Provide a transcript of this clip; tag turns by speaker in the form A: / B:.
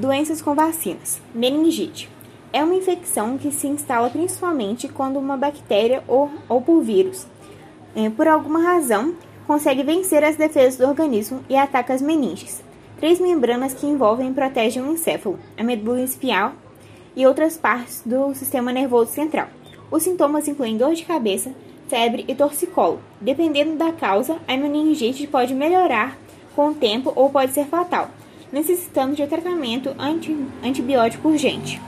A: Doenças com vacinas. Meningite. É uma infecção que se instala principalmente quando uma bactéria ou, ou por vírus, é, por alguma razão, consegue vencer as defesas do organismo e ataca as meninges. Três membranas que envolvem e protegem o encéfalo, a medula espinhal e outras partes do sistema nervoso central. Os sintomas incluem dor de cabeça, febre e torcicolo. Dependendo da causa, a meningite pode melhorar com o tempo ou pode ser fatal, necessitando de tratamento anti antibiótico urgente.